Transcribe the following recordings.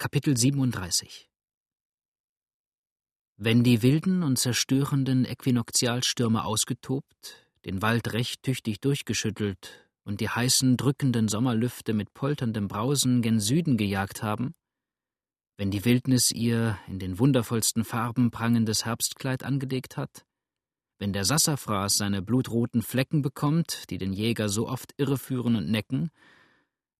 Kapitel 37 Wenn die wilden und zerstörenden Äquinoktialstürme ausgetobt, den Wald recht tüchtig durchgeschüttelt und die heißen, drückenden Sommerlüfte mit polterndem Brausen gen Süden gejagt haben, wenn die Wildnis ihr in den wundervollsten Farben prangendes Herbstkleid angelegt hat, wenn der Sassafras seine blutroten Flecken bekommt, die den Jäger so oft irreführen und necken,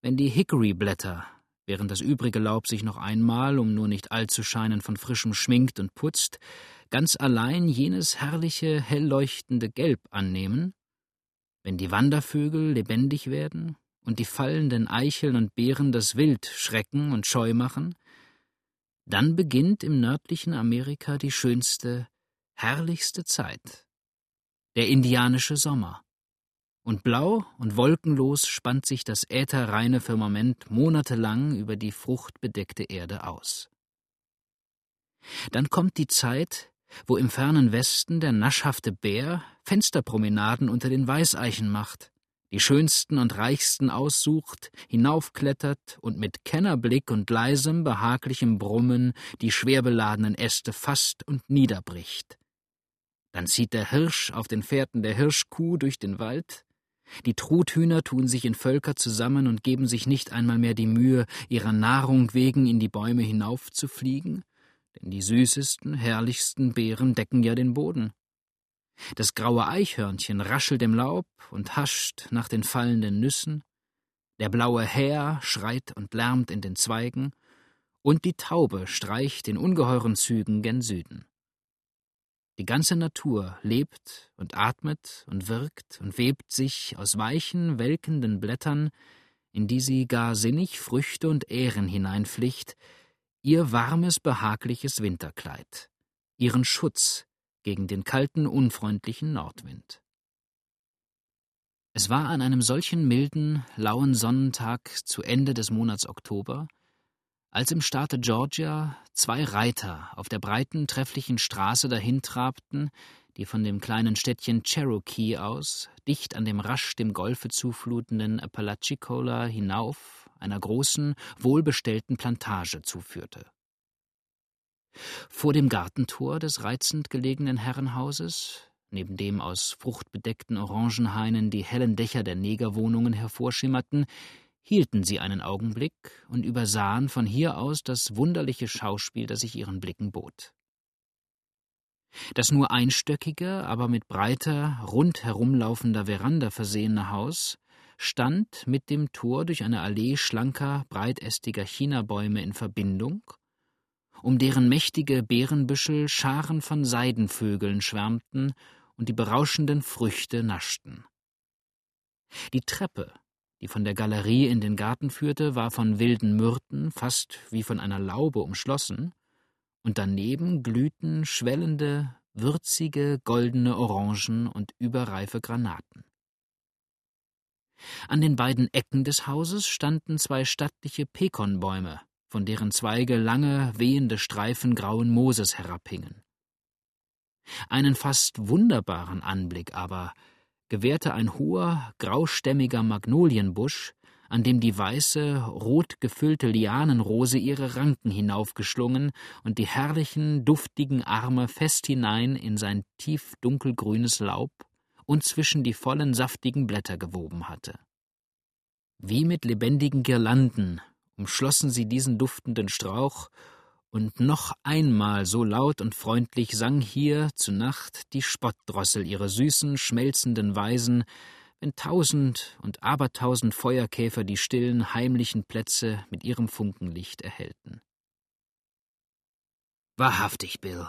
wenn die Hickory-Blätter während das übrige Laub sich noch einmal, um nur nicht allzu scheinen von frischem schminkt und putzt, ganz allein jenes herrliche, hell leuchtende Gelb annehmen, wenn die Wandervögel lebendig werden und die fallenden Eicheln und Beeren das Wild schrecken und scheu machen, dann beginnt im nördlichen Amerika die schönste, herrlichste Zeit, der indianische Sommer und blau und wolkenlos spannt sich das ätherreine Firmament monatelang über die fruchtbedeckte Erde aus. Dann kommt die Zeit, wo im fernen Westen der naschhafte Bär Fensterpromenaden unter den Weißeichen macht, die schönsten und reichsten aussucht, hinaufklettert und mit Kennerblick und leisem, behaglichem Brummen die schwer beladenen Äste fasst und niederbricht. Dann zieht der Hirsch auf den Fährten der Hirschkuh durch den Wald, die Truthühner tun sich in Völker zusammen und geben sich nicht einmal mehr die Mühe, ihrer Nahrung wegen in die Bäume hinaufzufliegen, denn die süßesten, herrlichsten Beeren decken ja den Boden. Das graue Eichhörnchen raschelt im Laub und hascht nach den fallenden Nüssen, der blaue Häher schreit und lärmt in den Zweigen, und die Taube streicht in ungeheuren Zügen gen Süden. Die ganze Natur lebt und atmet und wirkt und webt sich aus weichen, welkenden Blättern, in die sie gar sinnig Früchte und Ähren hineinflicht, ihr warmes, behagliches Winterkleid, ihren Schutz gegen den kalten, unfreundlichen Nordwind. Es war an einem solchen milden, lauen Sonnentag zu Ende des Monats Oktober, als im Staate Georgia zwei Reiter auf der breiten, trefflichen Straße dahintrabten, die von dem kleinen Städtchen Cherokee aus, dicht an dem rasch dem Golfe zuflutenden Apalachicola hinauf, einer großen, wohlbestellten Plantage zuführte. Vor dem Gartentor des reizend gelegenen Herrenhauses, neben dem aus fruchtbedeckten Orangenhainen die hellen Dächer der Negerwohnungen hervorschimmerten, hielten sie einen Augenblick und übersahen von hier aus das wunderliche Schauspiel, das sich ihren Blicken bot. Das nur einstöckige, aber mit breiter, rund herumlaufender Veranda versehene Haus stand mit dem Tor durch eine Allee schlanker, breitästiger Chinabäume in Verbindung, um deren mächtige Beerenbüschel Scharen von Seidenvögeln schwärmten und die berauschenden Früchte naschten. Die Treppe, die von der Galerie in den Garten führte, war von wilden Myrten fast wie von einer Laube umschlossen, und daneben glühten schwellende, würzige, goldene Orangen und überreife Granaten. An den beiden Ecken des Hauses standen zwei stattliche Pekonbäume, von deren Zweige lange, wehende Streifen grauen Mooses herabhingen. Einen fast wunderbaren Anblick aber gewährte ein hoher, graustämmiger Magnolienbusch, an dem die weiße, rot gefüllte Lianenrose ihre Ranken hinaufgeschlungen und die herrlichen, duftigen Arme fest hinein in sein tief dunkelgrünes Laub und zwischen die vollen, saftigen Blätter gewoben hatte. Wie mit lebendigen Girlanden umschlossen sie diesen duftenden Strauch und noch einmal so laut und freundlich sang hier zu Nacht die Spottdrossel ihre süßen, schmelzenden Weisen, wenn tausend und abertausend Feuerkäfer die stillen, heimlichen Plätze mit ihrem Funkenlicht erhellten. Wahrhaftig, Bill,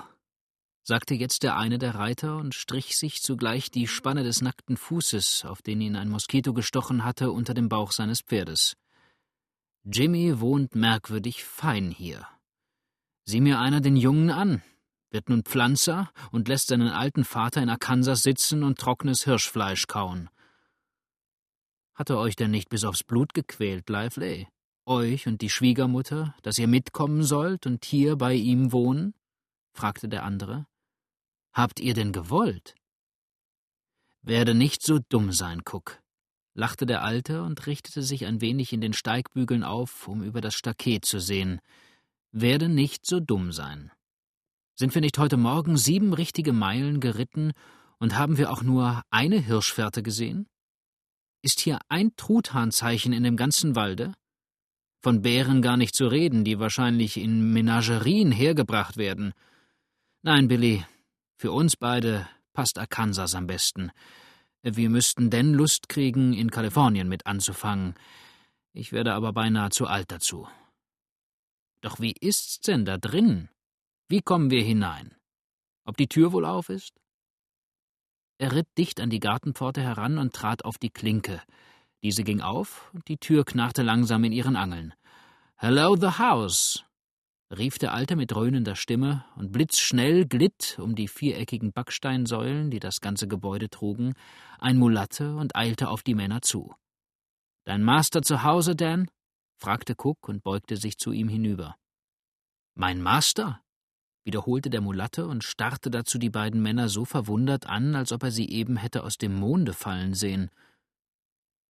sagte jetzt der eine der Reiter und strich sich zugleich die Spanne des nackten Fußes, auf den ihn ein Moskito gestochen hatte, unter dem Bauch seines Pferdes. Jimmy wohnt merkwürdig fein hier. Sieh mir einer den Jungen an, wird nun Pflanzer und lässt seinen alten Vater in Arkansas sitzen und trockenes Hirschfleisch kauen. Hat er euch denn nicht bis aufs Blut gequält, Lively? Euch und die Schwiegermutter, dass ihr mitkommen sollt und hier bei ihm wohnen? fragte der andere. Habt ihr denn gewollt? Werde nicht so dumm sein, Cook, lachte der Alte und richtete sich ein wenig in den Steigbügeln auf, um über das Staket zu sehen. Werde nicht so dumm sein. Sind wir nicht heute Morgen sieben richtige Meilen geritten und haben wir auch nur eine Hirschfährte gesehen? Ist hier ein Truthahnzeichen in dem ganzen Walde? Von Bären gar nicht zu reden, die wahrscheinlich in Menagerien hergebracht werden. Nein, Billy, für uns beide passt Arkansas am besten. Wir müssten denn Lust kriegen, in Kalifornien mit anzufangen. Ich werde aber beinahe zu alt dazu. Doch wie ist's denn da drin? Wie kommen wir hinein? Ob die Tür wohl auf ist? Er ritt dicht an die Gartenpforte heran und trat auf die Klinke. Diese ging auf, und die Tür knarrte langsam in ihren Angeln. Hello, the house! rief der Alte mit dröhnender Stimme, und blitzschnell glitt um die viereckigen Backsteinsäulen, die das ganze Gebäude trugen, ein Mulatte und eilte auf die Männer zu. Dein Master zu Hause, Dan? Fragte Cook und beugte sich zu ihm hinüber. Mein Master? wiederholte der Mulatte und starrte dazu die beiden Männer so verwundert an, als ob er sie eben hätte aus dem Monde fallen sehen.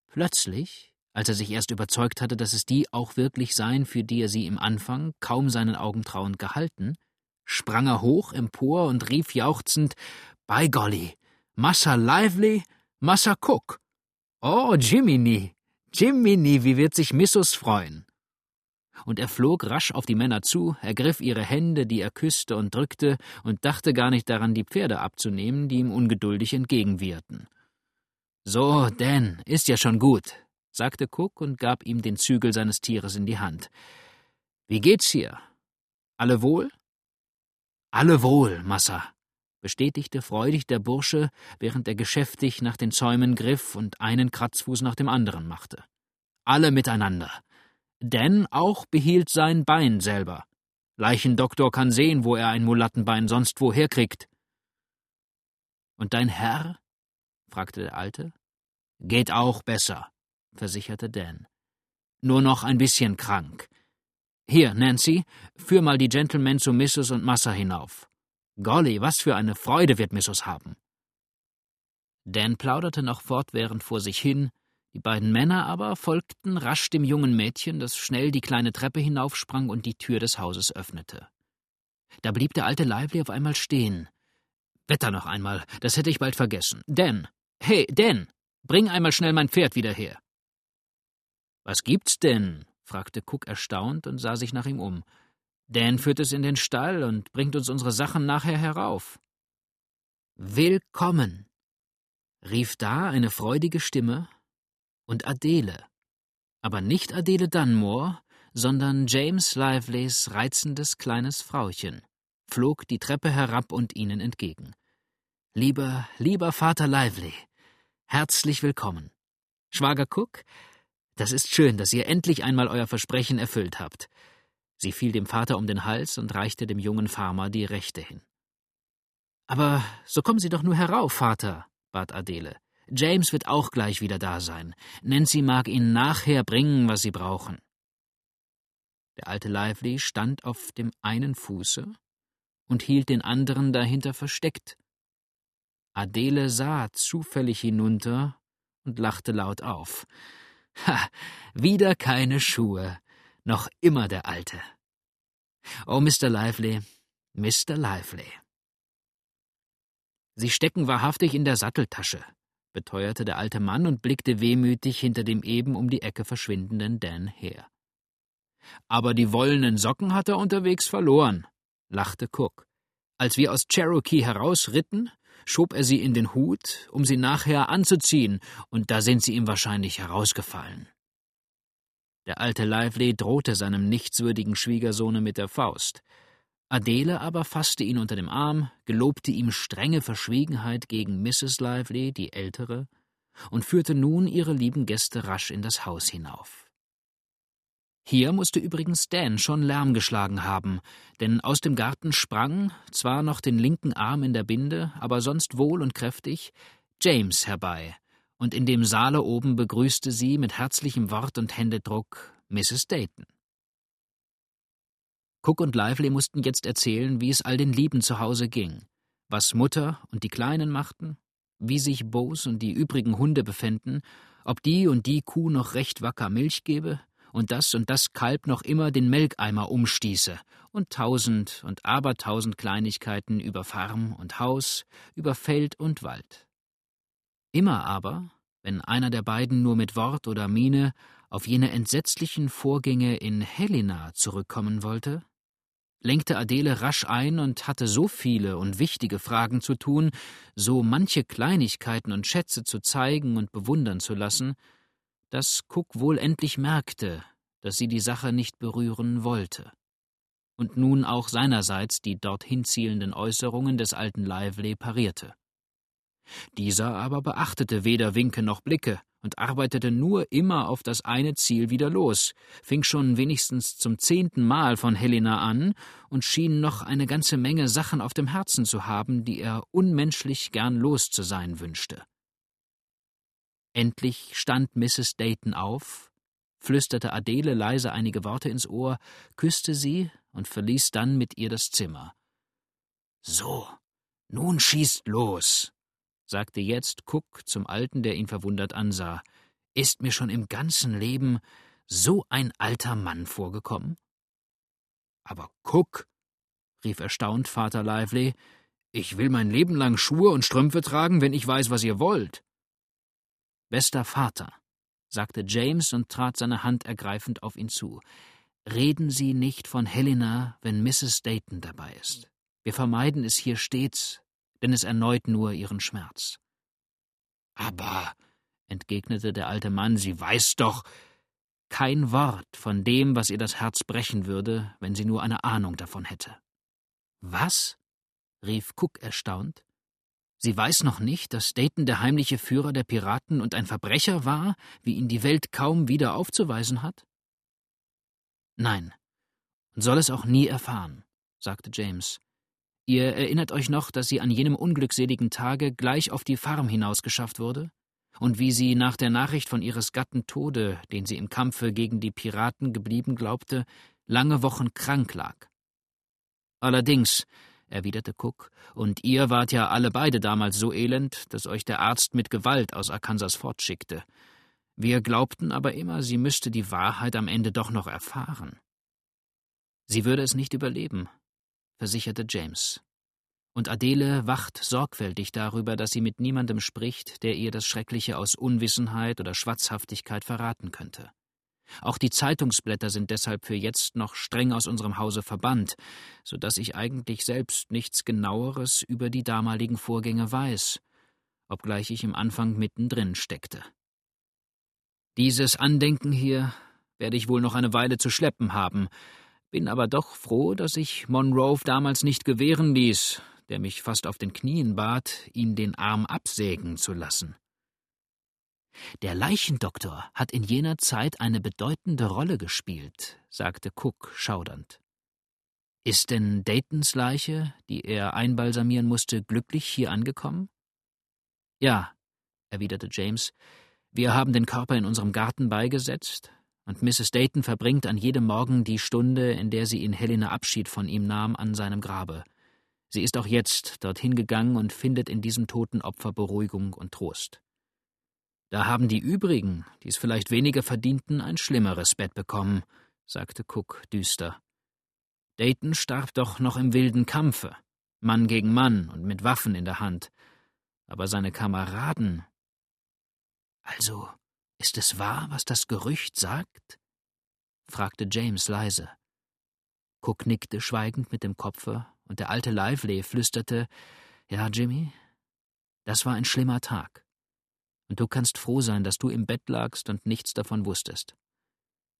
Plötzlich, als er sich erst überzeugt hatte, dass es die auch wirklich seien, für die er sie im Anfang kaum seinen Augen trauend gehalten, sprang er hoch empor und rief jauchzend Bei golly, Massa Lively, Massa Cook. Oh, Jiminy, Jiminy, wie wird sich Missus freuen? und er flog rasch auf die Männer zu, ergriff ihre Hände, die er küsste und drückte, und dachte gar nicht daran, die Pferde abzunehmen, die ihm ungeduldig entgegenwieherten. So, Dan, ist ja schon gut, sagte Cook und gab ihm den Zügel seines Tieres in die Hand. Wie geht's hier? Alle wohl? Alle wohl, Massa, bestätigte freudig der Bursche, während er geschäftig nach den Zäumen griff und einen Kratzfuß nach dem anderen machte. Alle miteinander. Dan auch behielt sein Bein selber. Leichendoktor kann sehen, wo er ein Mulattenbein sonst woher kriegt. Und dein Herr? fragte der Alte. Geht auch besser, versicherte Dan. Nur noch ein bisschen krank. Hier, Nancy, führ mal die Gentlemen zu Mrs. und Massa hinauf. Golly, was für eine Freude wird Mrs. haben. Dan plauderte noch fortwährend vor sich hin, die beiden Männer aber folgten rasch dem jungen Mädchen, das schnell die kleine Treppe hinaufsprang und die Tür des Hauses öffnete. Da blieb der alte Lively auf einmal stehen. Wetter noch einmal, das hätte ich bald vergessen. Dan, hey, Dan, bring einmal schnell mein Pferd wieder her. Was gibt's denn? fragte Cook erstaunt und sah sich nach ihm um. Dan führt es in den Stall und bringt uns unsere Sachen nachher herauf. Willkommen, rief da eine freudige Stimme, und Adele. Aber nicht Adele Dunmore, sondern James Liveleys reizendes kleines Frauchen, flog die Treppe herab und ihnen entgegen. Lieber, lieber Vater Lively, herzlich willkommen. Schwager Cook, das ist schön, dass ihr endlich einmal euer Versprechen erfüllt habt. Sie fiel dem Vater um den Hals und reichte dem jungen Farmer die Rechte hin. Aber so kommen Sie doch nur herauf, Vater, bat Adele. James wird auch gleich wieder da sein. Nancy mag Ihnen nachher bringen, was Sie brauchen. Der alte Lively stand auf dem einen Fuße und hielt den anderen dahinter versteckt. Adele sah zufällig hinunter und lachte laut auf. Ha, wieder keine Schuhe, noch immer der Alte. Oh, Mr. Lively, Mr. Lively. Sie stecken wahrhaftig in der Satteltasche, beteuerte der alte Mann und blickte wehmütig hinter dem eben um die Ecke verschwindenden Dan her. Aber die wollenen Socken hat er unterwegs verloren, lachte Cook. Als wir aus Cherokee herausritten, schob er sie in den Hut, um sie nachher anzuziehen, und da sind sie ihm wahrscheinlich herausgefallen. Der alte Lively drohte seinem nichtswürdigen Schwiegersohne mit der Faust. Adele aber fasste ihn unter dem Arm, gelobte ihm strenge Verschwiegenheit gegen Mrs. Lively, die ältere, und führte nun ihre lieben Gäste rasch in das Haus hinauf. Hier musste übrigens Dan schon Lärm geschlagen haben, denn aus dem Garten sprang, zwar noch den linken Arm in der Binde, aber sonst wohl und kräftig, James herbei, und in dem Saale oben begrüßte sie mit herzlichem Wort und Händedruck Mrs. Dayton. Cook und Lively mussten jetzt erzählen, wie es all den Lieben zu Hause ging, was Mutter und die Kleinen machten, wie sich Bose und die übrigen Hunde befänden, ob die und die Kuh noch recht wacker Milch gebe und das und das Kalb noch immer den Melkeimer umstieße, und tausend und abertausend Kleinigkeiten über Farm und Haus, über Feld und Wald. Immer aber, wenn einer der beiden nur mit Wort oder Miene auf jene entsetzlichen Vorgänge in Helena zurückkommen wollte, lenkte Adele rasch ein und hatte so viele und wichtige Fragen zu tun, so manche Kleinigkeiten und Schätze zu zeigen und bewundern zu lassen, dass Cook wohl endlich merkte, dass sie die Sache nicht berühren wollte. Und nun auch seinerseits die dorthin zielenden Äußerungen des alten Lively parierte. Dieser aber beachtete weder Winke noch Blicke und arbeitete nur immer auf das eine Ziel wieder los, fing schon wenigstens zum zehnten Mal von Helena an und schien noch eine ganze Menge Sachen auf dem Herzen zu haben, die er unmenschlich gern los zu sein wünschte. Endlich stand Mrs. Dayton auf, flüsterte Adele leise einige Worte ins Ohr, küsste sie und verließ dann mit ihr das Zimmer. So, nun schießt los, sagte jetzt Cook zum Alten, der ihn verwundert ansah. Ist mir schon im ganzen Leben so ein alter Mann vorgekommen? Aber Cook, rief erstaunt Vater Lively, ich will mein Leben lang Schuhe und Strümpfe tragen, wenn ich weiß, was ihr wollt. Bester Vater, sagte James und trat seine Hand ergreifend auf ihn zu, reden Sie nicht von Helena, wenn Mrs. Dayton dabei ist. Wir vermeiden es hier stets, denn es erneut nur ihren Schmerz. Aber, entgegnete der alte Mann, sie weiß doch kein Wort von dem, was ihr das Herz brechen würde, wenn sie nur eine Ahnung davon hätte. Was? rief Cook erstaunt. Sie weiß noch nicht, dass Dayton der heimliche Führer der Piraten und ein Verbrecher war, wie ihn die Welt kaum wieder aufzuweisen hat? Nein, und soll es auch nie erfahren, sagte James. Ihr erinnert euch noch, dass sie an jenem unglückseligen Tage gleich auf die Farm hinausgeschafft wurde? Und wie sie nach der Nachricht von ihres Gatten Tode, den sie im Kampfe gegen die Piraten geblieben glaubte, lange Wochen krank lag. Allerdings, erwiderte Cook, und ihr wart ja alle beide damals so elend, dass euch der Arzt mit Gewalt aus Arkansas fortschickte. Wir glaubten aber immer, sie müsste die Wahrheit am Ende doch noch erfahren. Sie würde es nicht überleben, versicherte James. Und Adele wacht sorgfältig darüber, dass sie mit niemandem spricht, der ihr das Schreckliche aus Unwissenheit oder Schwatzhaftigkeit verraten könnte. Auch die Zeitungsblätter sind deshalb für jetzt noch streng aus unserem Hause verbannt, so dass ich eigentlich selbst nichts genaueres über die damaligen Vorgänge weiß, obgleich ich im Anfang mittendrin steckte. Dieses Andenken hier werde ich wohl noch eine Weile zu schleppen haben, bin aber doch froh, dass ich Monroe damals nicht gewähren ließ, der mich fast auf den Knien bat, ihn den Arm absägen zu lassen. Der Leichendoktor hat in jener Zeit eine bedeutende Rolle gespielt, sagte Cook schaudernd. Ist denn Daytons Leiche, die er einbalsamieren musste, glücklich hier angekommen? Ja, erwiderte James, wir haben den Körper in unserem Garten beigesetzt, und Mrs. Dayton verbringt an jedem Morgen die Stunde, in der sie in Helena Abschied von ihm nahm, an seinem Grabe. Sie ist auch jetzt dorthin gegangen und findet in diesem toten Opfer Beruhigung und Trost. Da haben die übrigen, die es vielleicht weniger verdienten, ein schlimmeres Bett bekommen, sagte Cook düster. Dayton starb doch noch im wilden Kampfe, Mann gegen Mann und mit Waffen in der Hand. Aber seine Kameraden. Also, ist es wahr, was das Gerücht sagt? fragte James leise. Cook nickte schweigend mit dem Kopfe, und der alte Lively flüsterte Ja, Jimmy, das war ein schlimmer Tag und du kannst froh sein, dass du im Bett lagst und nichts davon wusstest.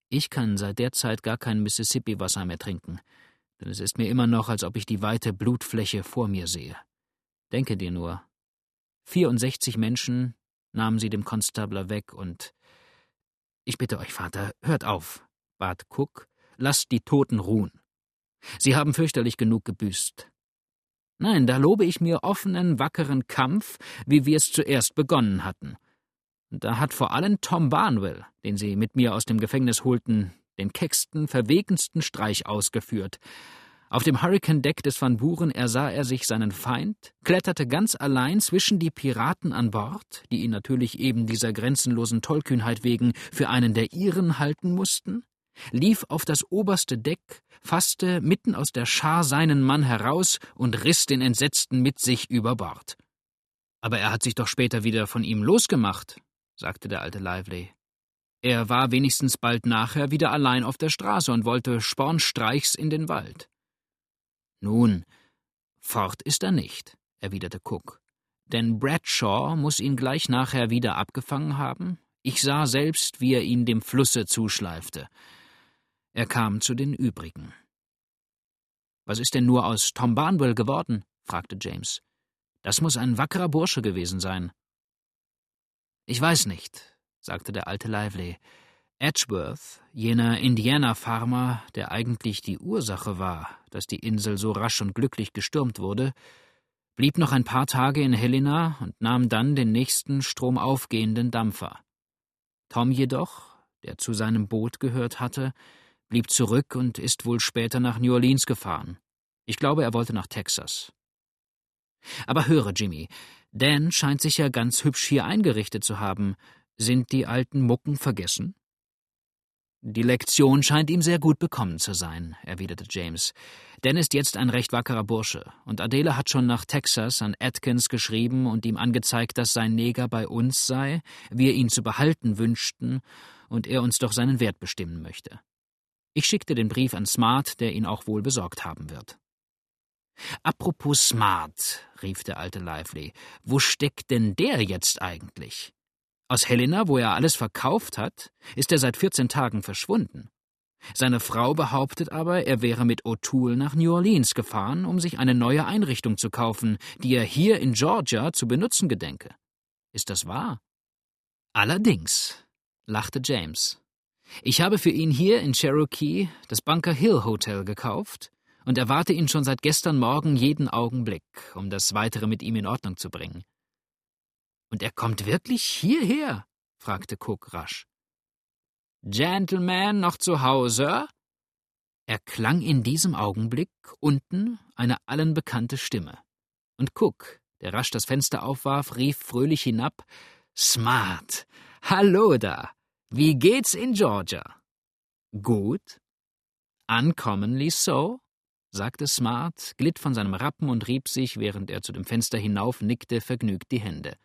Ich kann seit der Zeit gar kein Mississippi-Wasser mehr trinken, denn es ist mir immer noch, als ob ich die weite Blutfläche vor mir sehe. Denke dir nur. 64 Menschen nahmen sie dem Konstabler weg und ich bitte euch, Vater, hört auf, bat Cook, lasst die Toten ruhen. Sie haben fürchterlich genug gebüßt. Nein, da lobe ich mir offenen, wackeren Kampf, wie wir es zuerst begonnen hatten. Da hat vor allem Tom Barnwell, den sie mit mir aus dem Gefängnis holten, den kecksten, verwegensten Streich ausgeführt. Auf dem Hurricane-Deck des Van Buren ersah er sich seinen Feind, kletterte ganz allein zwischen die Piraten an Bord, die ihn natürlich eben dieser grenzenlosen Tollkühnheit wegen für einen der ihren halten mussten, lief auf das oberste Deck, fasste mitten aus der Schar seinen Mann heraus und riss den Entsetzten mit sich über Bord. Aber er hat sich doch später wieder von ihm losgemacht, sagte der alte Lively. Er war wenigstens bald nachher wieder allein auf der Straße und wollte spornstreichs in den Wald. Nun, fort ist er nicht, erwiderte Cook. Denn Bradshaw muss ihn gleich nachher wieder abgefangen haben. Ich sah selbst, wie er ihn dem Flusse zuschleifte. Er kam zu den übrigen. Was ist denn nur aus Tom Barnwell geworden? fragte James. Das muss ein wackerer Bursche gewesen sein. Ich weiß nicht, sagte der alte Lively. Edgeworth, jener Indiana-Farmer, der eigentlich die Ursache war, dass die Insel so rasch und glücklich gestürmt wurde, blieb noch ein paar Tage in Helena und nahm dann den nächsten stromaufgehenden Dampfer. Tom jedoch, der zu seinem Boot gehört hatte, blieb zurück und ist wohl später nach New Orleans gefahren. Ich glaube, er wollte nach Texas. Aber höre, Jimmy, Dan scheint sich ja ganz hübsch hier eingerichtet zu haben. Sind die alten Mucken vergessen? Die Lektion scheint ihm sehr gut bekommen zu sein, erwiderte James. Dan ist jetzt ein recht wackerer Bursche, und Adele hat schon nach Texas an Atkins geschrieben und ihm angezeigt, dass sein Neger bei uns sei, wir ihn zu behalten wünschten und er uns doch seinen Wert bestimmen möchte. Ich schickte den Brief an Smart, der ihn auch wohl besorgt haben wird. Apropos Smart, rief der alte Lively, wo steckt denn der jetzt eigentlich? Aus Helena, wo er alles verkauft hat, ist er seit 14 Tagen verschwunden. Seine Frau behauptet aber, er wäre mit O'Toole nach New Orleans gefahren, um sich eine neue Einrichtung zu kaufen, die er hier in Georgia zu benutzen gedenke. Ist das wahr? Allerdings, lachte James. Ich habe für ihn hier in Cherokee das Bunker Hill Hotel gekauft und erwarte ihn schon seit gestern Morgen jeden Augenblick, um das Weitere mit ihm in Ordnung zu bringen. Und er kommt wirklich hierher? fragte Cook rasch. Gentleman noch zu Hause? Erklang in diesem Augenblick unten eine allen bekannte Stimme. Und Cook, der rasch das Fenster aufwarf, rief fröhlich hinab: Smart! Hallo da! Wie geht's in Georgia? Gut. Uncommonly so? sagte Smart, glitt von seinem Rappen und rieb sich, während er zu dem Fenster hinauf nickte, vergnügt die Hände.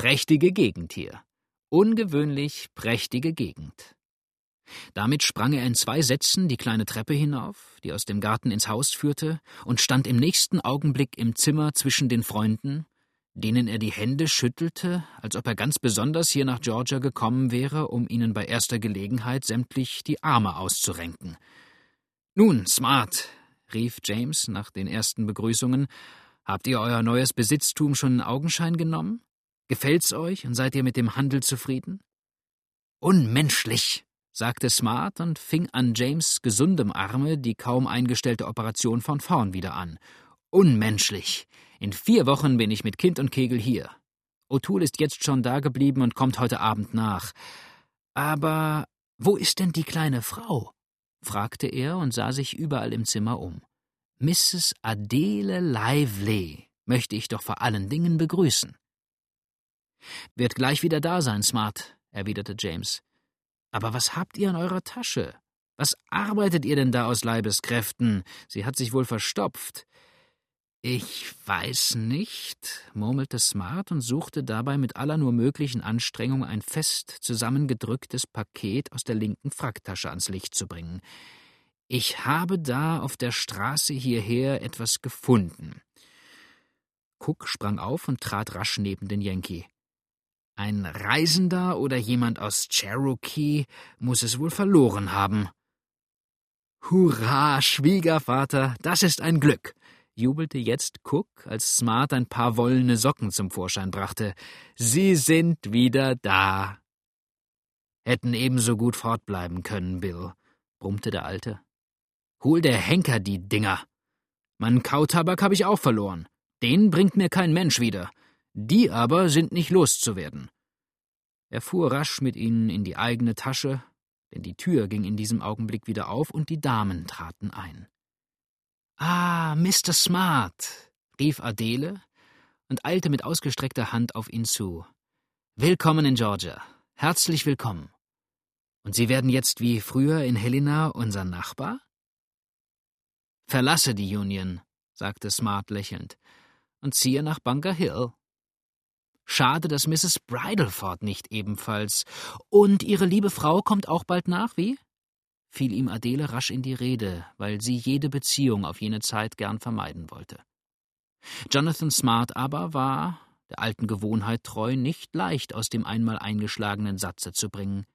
Prächtige Gegend hier. Ungewöhnlich prächtige Gegend. Damit sprang er in zwei Sätzen die kleine Treppe hinauf, die aus dem Garten ins Haus führte, und stand im nächsten Augenblick im Zimmer zwischen den Freunden, denen er die Hände schüttelte, als ob er ganz besonders hier nach Georgia gekommen wäre, um ihnen bei erster Gelegenheit sämtlich die Arme auszurenken. Nun, Smart, rief James nach den ersten Begrüßungen, habt ihr euer neues Besitztum schon in Augenschein genommen? Gefällt's euch und seid ihr mit dem Handel zufrieden? Unmenschlich, sagte Smart und fing an James gesundem Arme die kaum eingestellte Operation von vorn wieder an. Unmenschlich. In vier Wochen bin ich mit Kind und Kegel hier. O'Toole ist jetzt schon da geblieben und kommt heute Abend nach. Aber wo ist denn die kleine Frau? fragte er und sah sich überall im Zimmer um. Mrs. Adele Lively möchte ich doch vor allen Dingen begrüßen. Wird gleich wieder da sein, Smart, erwiderte James. Aber was habt ihr in eurer Tasche? Was arbeitet ihr denn da aus Leibeskräften? Sie hat sich wohl verstopft. Ich weiß nicht, murmelte Smart und suchte dabei mit aller nur möglichen Anstrengung ein fest zusammengedrücktes Paket aus der linken Fracktasche ans Licht zu bringen. Ich habe da auf der Straße hierher etwas gefunden. Cook sprang auf und trat rasch neben den Yankee. Ein Reisender oder jemand aus Cherokee muss es wohl verloren haben. Hurra, Schwiegervater, das ist ein Glück, jubelte jetzt Cook, als Smart ein paar wollene Socken zum Vorschein brachte. Sie sind wieder da. Hätten ebenso gut fortbleiben können, Bill, brummte der Alte. Hol der Henker die Dinger. Meinen Kautabak habe ich auch verloren. Den bringt mir kein Mensch wieder. Die aber sind nicht loszuwerden. Er fuhr rasch mit ihnen in die eigene Tasche, denn die Tür ging in diesem Augenblick wieder auf und die Damen traten ein. Ah, Mr. Smart, rief Adele und eilte mit ausgestreckter Hand auf ihn zu. Willkommen in Georgia. Herzlich willkommen. Und Sie werden jetzt wie früher in Helena unser Nachbar? Verlasse die Union, sagte Smart lächelnd, und ziehe nach Bunker Hill. Schade, dass Mrs. Bridleford nicht ebenfalls. Und Ihre liebe Frau kommt auch bald nach, wie? fiel ihm Adele rasch in die Rede, weil sie jede Beziehung auf jene Zeit gern vermeiden wollte. Jonathan Smart aber war, der alten Gewohnheit treu, nicht leicht aus dem einmal eingeschlagenen Satze zu bringen.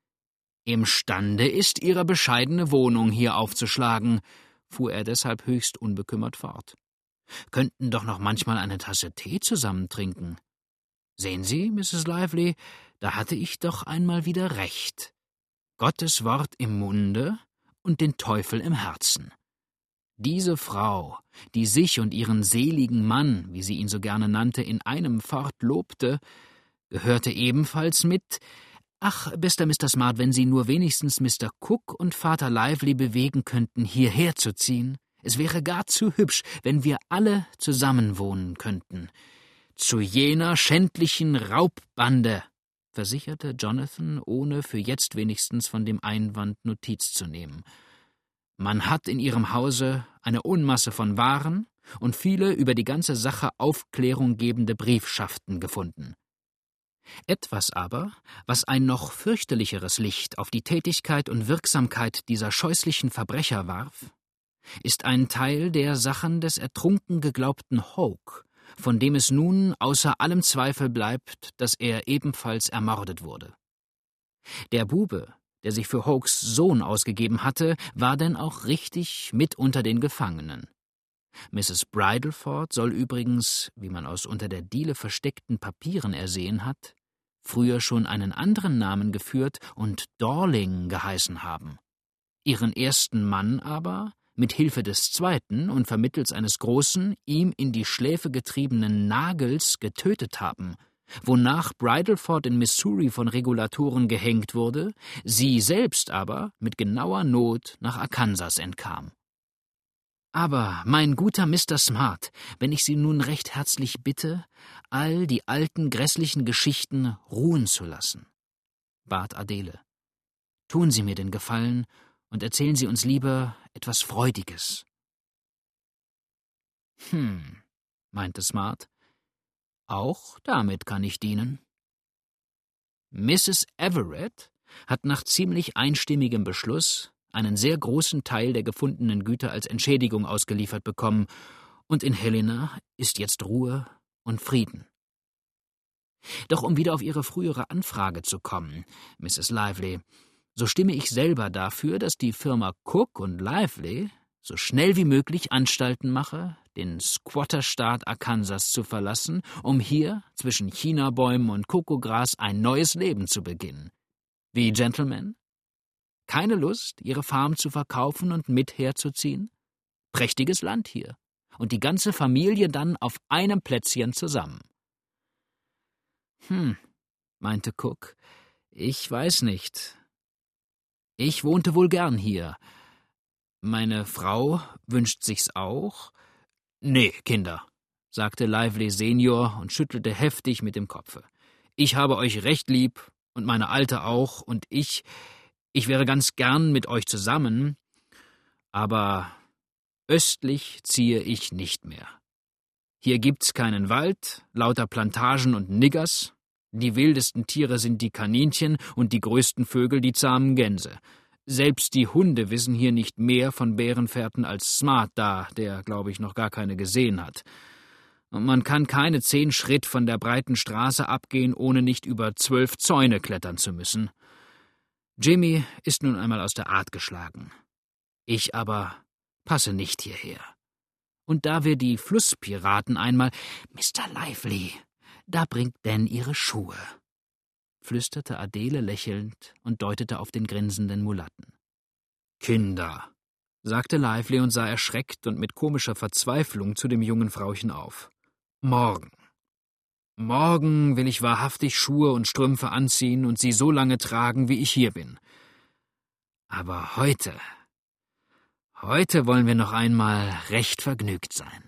Imstande ist ihre bescheidene Wohnung hier aufzuschlagen, fuhr er deshalb höchst unbekümmert fort. Könnten doch noch manchmal eine Tasse Tee zusammen trinken. Sehen Sie, Mrs. Lively, da hatte ich doch einmal wieder recht. Gottes Wort im Munde und den Teufel im Herzen. Diese Frau, die sich und ihren seligen Mann, wie sie ihn so gerne nannte, in einem fort lobte, gehörte ebenfalls mit. Ach, bester Mr. Smart, wenn Sie nur wenigstens Mr. Cook und Vater Lively bewegen könnten, hierher zu ziehen. Es wäre gar zu hübsch, wenn wir alle zusammenwohnen könnten. Zu jener schändlichen Raubbande, versicherte Jonathan, ohne für jetzt wenigstens von dem Einwand Notiz zu nehmen. Man hat in ihrem Hause eine Unmasse von Waren und viele über die ganze Sache Aufklärung gebende Briefschaften gefunden. Etwas aber, was ein noch fürchterlicheres Licht auf die Tätigkeit und Wirksamkeit dieser scheußlichen Verbrecher warf, ist ein Teil der Sachen des ertrunken geglaubten Hoke, von dem es nun außer allem Zweifel bleibt, dass er ebenfalls ermordet wurde. Der Bube, der sich für Hokes Sohn ausgegeben hatte, war denn auch richtig mit unter den Gefangenen. Mrs. Bridleford soll übrigens, wie man aus unter der Diele versteckten Papieren ersehen hat, früher schon einen anderen Namen geführt und Dorling geheißen haben. Ihren ersten Mann aber mit Hilfe des zweiten und vermittels eines großen, ihm in die Schläfe getriebenen Nagels getötet haben, wonach Bridleford in Missouri von Regulatoren gehängt wurde, sie selbst aber mit genauer Not nach Arkansas entkam. Aber, mein guter Mr. Smart, wenn ich Sie nun recht herzlich bitte, all die alten grässlichen Geschichten ruhen zu lassen, bat Adele. Tun Sie mir den Gefallen und erzählen Sie uns lieber etwas Freudiges. Hm, meinte Smart. Auch damit kann ich dienen. Mrs. Everett hat nach ziemlich einstimmigem Beschluss einen sehr großen Teil der gefundenen Güter als Entschädigung ausgeliefert bekommen, und in Helena ist jetzt Ruhe und Frieden. Doch um wieder auf Ihre frühere Anfrage zu kommen, Mrs. Lively, so stimme ich selber dafür, dass die Firma Cook und Lively so schnell wie möglich Anstalten mache, den Squatterstaat Arkansas zu verlassen, um hier zwischen Chinabäumen und Kokogras ein neues Leben zu beginnen. Wie Gentlemen? Keine Lust, ihre Farm zu verkaufen und mit herzuziehen? Prächtiges Land hier. Und die ganze Familie dann auf einem Plätzchen zusammen. Hm, meinte Cook, ich weiß nicht. Ich wohnte wohl gern hier. Meine Frau wünscht sich's auch? Nee, Kinder, sagte Lively Senior und schüttelte heftig mit dem Kopfe. Ich habe euch recht lieb und meine Alte auch und ich, ich wäre ganz gern mit euch zusammen, aber östlich ziehe ich nicht mehr. Hier gibt's keinen Wald, lauter Plantagen und Niggers, die wildesten Tiere sind die Kaninchen und die größten Vögel die zahmen Gänse. Selbst die Hunde wissen hier nicht mehr von Bärenfährten als Smart da, der, glaube ich, noch gar keine gesehen hat. Und man kann keine zehn Schritt von der breiten Straße abgehen, ohne nicht über zwölf Zäune klettern zu müssen. Jimmy ist nun einmal aus der Art geschlagen. Ich aber passe nicht hierher. Und da wir die Flusspiraten einmal. Mr. Lively, da bringt Dan ihre Schuhe, flüsterte Adele lächelnd und deutete auf den grinsenden Mulatten. Kinder, sagte Lively und sah erschreckt und mit komischer Verzweiflung zu dem jungen Frauchen auf. Morgen. Morgen will ich wahrhaftig Schuhe und Strümpfe anziehen und sie so lange tragen, wie ich hier bin. Aber heute, Heute wollen wir noch einmal recht vergnügt sein.